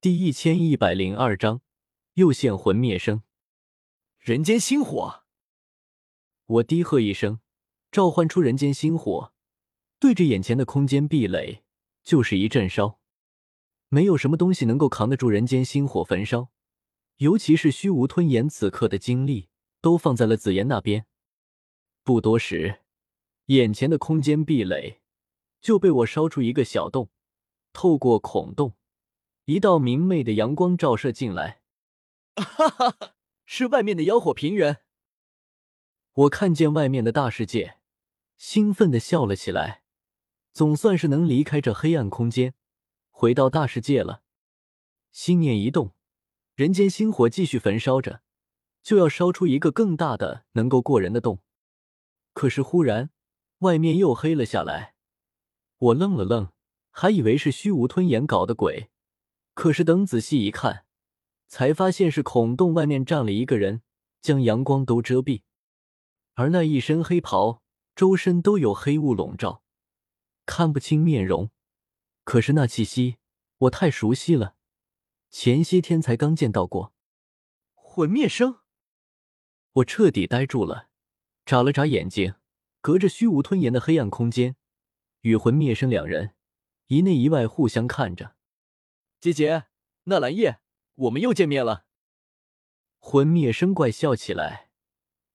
第一千一百零二章，又现魂灭生，人间星火。我低喝一声，召唤出人间星火，对着眼前的空间壁垒就是一阵烧。没有什么东西能够扛得住人间星火焚烧，尤其是虚无吞炎此刻的精力都放在了紫妍那边。不多时，眼前的空间壁垒就被我烧出一个小洞，透过孔洞，一道明媚的阳光照射进来。哈哈哈，是外面的妖火平原。我看见外面的大世界，兴奋的笑了起来。总算是能离开这黑暗空间，回到大世界了。心念一动，人间星火继续焚烧着，就要烧出一个更大的、能够过人的洞。可是忽然，外面又黑了下来。我愣了愣，还以为是虚无吞炎搞的鬼。可是等仔细一看，才发现是孔洞外面站了一个人，将阳光都遮蔽。而那一身黑袍，周身都有黑雾笼罩，看不清面容。可是那气息，我太熟悉了，前些天才刚见到过。魂灭生，我彻底呆住了，眨了眨眼睛，隔着虚无吞炎的黑暗空间，与魂灭生两人一内一外互相看着。姐姐，纳兰叶，我们又见面了。魂灭生怪笑起来。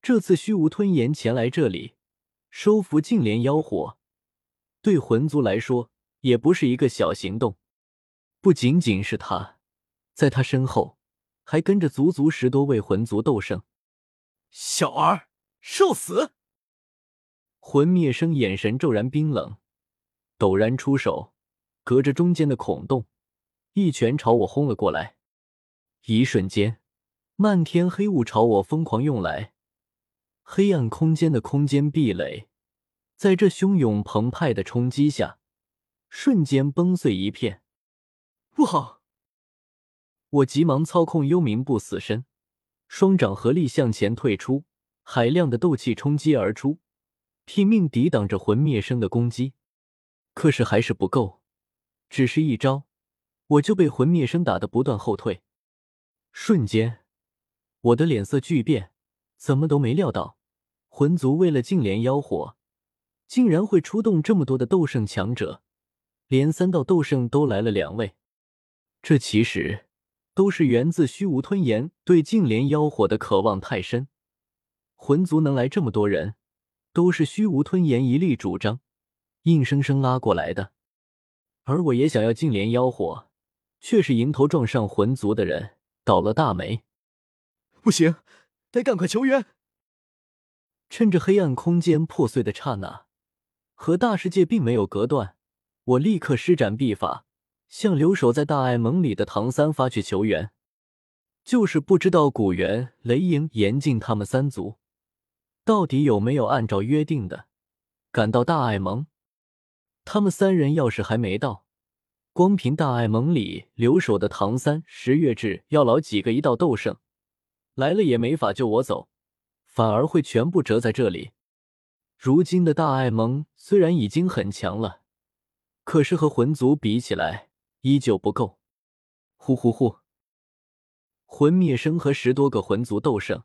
这次虚无吞炎前来这里收服净莲妖火，对魂族来说也不是一个小行动。不仅仅是他，在他身后还跟着足足十多位魂族斗圣。小儿，受死！魂灭生眼神骤然冰冷，陡然出手，隔着中间的孔洞，一拳朝我轰了过来。一瞬间，漫天黑雾朝我疯狂涌来。黑暗空间的空间壁垒，在这汹涌澎湃的冲击下，瞬间崩碎一片。不好！我急忙操控幽冥不死身，双掌合力向前退出，海量的斗气冲击而出，拼命抵挡着魂灭生的攻击。可是还是不够，只是一招，我就被魂灭生打得不断后退。瞬间，我的脸色巨变。怎么都没料到，魂族为了净莲妖火，竟然会出动这么多的斗圣强者，连三道斗圣都来了两位。这其实都是源自虚无吞炎对净莲妖火的渴望太深。魂族能来这么多人，都是虚无吞炎一力主张，硬生生拉过来的。而我也想要净莲妖火，却是迎头撞上魂族的人，倒了大霉。不行！得赶快求援！趁着黑暗空间破碎的刹那，和大世界并没有隔断，我立刻施展秘法，向留守在大爱盟里的唐三发去求援。就是不知道古元、雷影、严禁他们三族到底有没有按照约定的赶到大爱盟。他们三人要是还没到，光凭大爱盟里留守的唐三、十月至、药老几个一道斗圣。来了也没法救我走，反而会全部折在这里。如今的大爱盟虽然已经很强了，可是和魂族比起来依旧不够。呼呼呼！魂灭生和十多个魂族斗圣，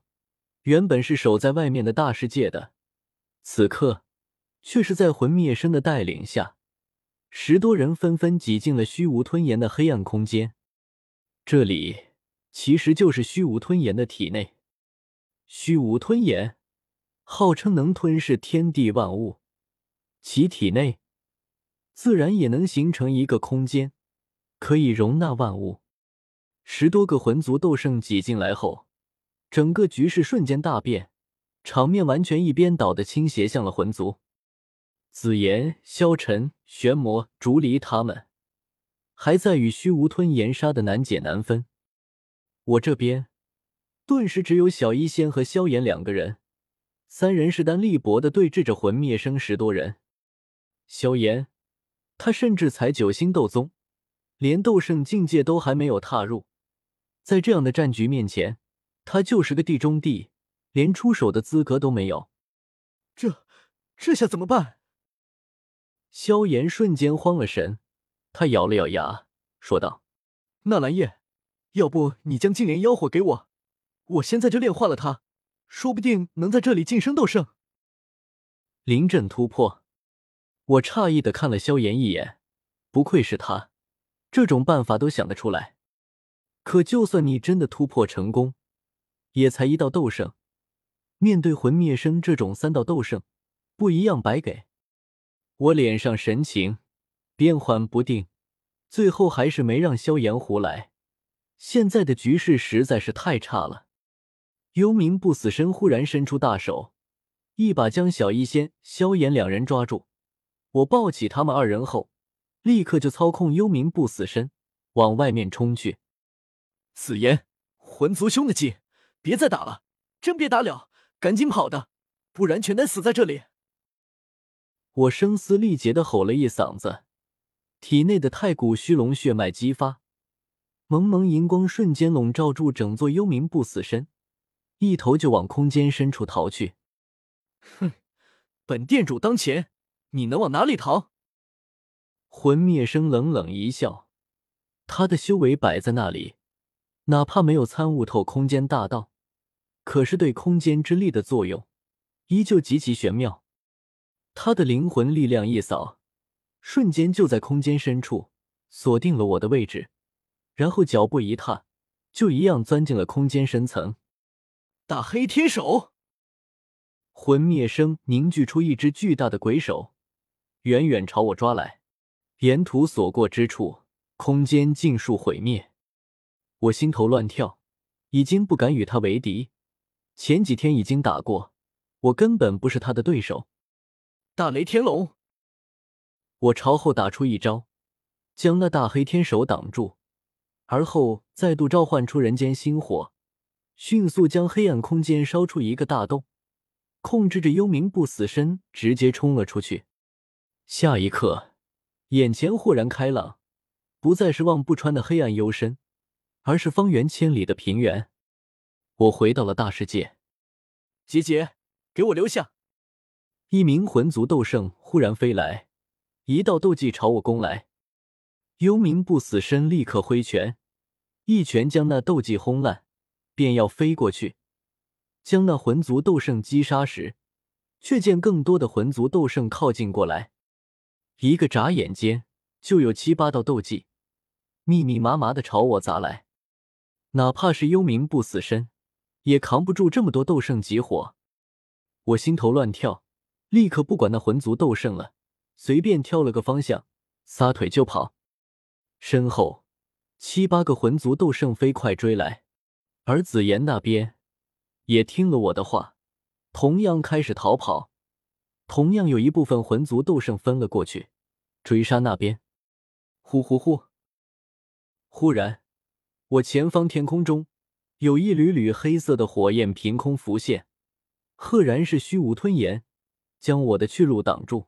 原本是守在外面的大世界的，此刻却是在魂灭生的带领下，十多人纷纷挤进了虚无吞炎的黑暗空间。这里。其实就是虚无吞炎的体内。虚无吞炎号称能吞噬天地万物，其体内自然也能形成一个空间，可以容纳万物。十多个魂族斗圣挤进来后，整个局势瞬间大变，场面完全一边倒的倾斜向了魂族。紫炎、萧晨、玄魔、竹离他们还在与虚无吞炎杀的难解难分。我这边顿时只有小医仙和萧炎两个人，三人势单力薄的对峙着魂灭生十多人。萧炎，他甚至才九星斗宗，连斗圣境界都还没有踏入，在这样的战局面前，他就是个地中地，连出手的资格都没有。这这下怎么办？萧炎瞬间慌了神，他咬了咬牙，说道：“纳兰叶，要不你将净莲妖火给我，我现在就炼化了它，说不定能在这里晋升斗圣。临阵突破，我诧异的看了萧炎一眼，不愧是他，这种办法都想得出来。可就算你真的突破成功，也才一道斗圣，面对魂灭生这种三道斗圣，不一样白给。我脸上神情变幻不定，最后还是没让萧炎胡来。现在的局势实在是太差了。幽冥不死身忽然伸出大手，一把将小医仙、萧炎两人抓住。我抱起他们二人后，立刻就操控幽冥不死身往外面冲去。紫妍，魂族兄的计，别再打了，真别打了，赶紧跑的，不然全得死在这里！我声嘶力竭的吼了一嗓子，体内的太古虚龙血脉激发，蒙蒙银光瞬间笼罩住整座幽冥不死身，一头就往空间深处逃去。哼，本店主当前，你能往哪里逃？魂灭生冷冷一笑，他的修为摆在那里。哪怕没有参悟透空间大道，可是对空间之力的作用依旧极其玄妙。他的灵魂力量一扫，瞬间就在空间深处锁定了我的位置，然后脚步一踏，就一样钻进了空间深层。大黑天手，魂灭生凝聚出一只巨大的鬼手，远远朝我抓来。沿途所过之处，空间尽数毁灭。我心头乱跳，已经不敢与他为敌。前几天已经打过，我根本不是他的对手。大雷天龙，我朝后打出一招，将那大黑天手挡住，而后再度召唤出人间星火，迅速将黑暗空间烧出一个大洞，控制着幽冥不死身直接冲了出去。下一刻，眼前豁然开朗，不再是望不穿的黑暗幽深。而是方圆千里的平原，我回到了大世界。姐姐，给我留下！一名魂族斗圣忽然飞来，一道斗技朝我攻来。幽冥不死身立刻挥拳，一拳将那斗技轰烂，便要飞过去，将那魂族斗圣击杀时，却见更多的魂族斗圣靠近过来，一个眨眼间就有七八道斗技密密麻麻的朝我砸来。哪怕是幽冥不死身，也扛不住这么多斗圣集火。我心头乱跳，立刻不管那魂族斗圣了，随便挑了个方向，撒腿就跑。身后七八个魂族斗圣飞快追来，而紫妍那边也听了我的话，同样开始逃跑。同样有一部分魂族斗圣分了过去，追杀那边。呼呼呼！忽然。我前方天空中有一缕缕黑色的火焰凭空浮现，赫然是虚无吞炎，将我的去路挡住。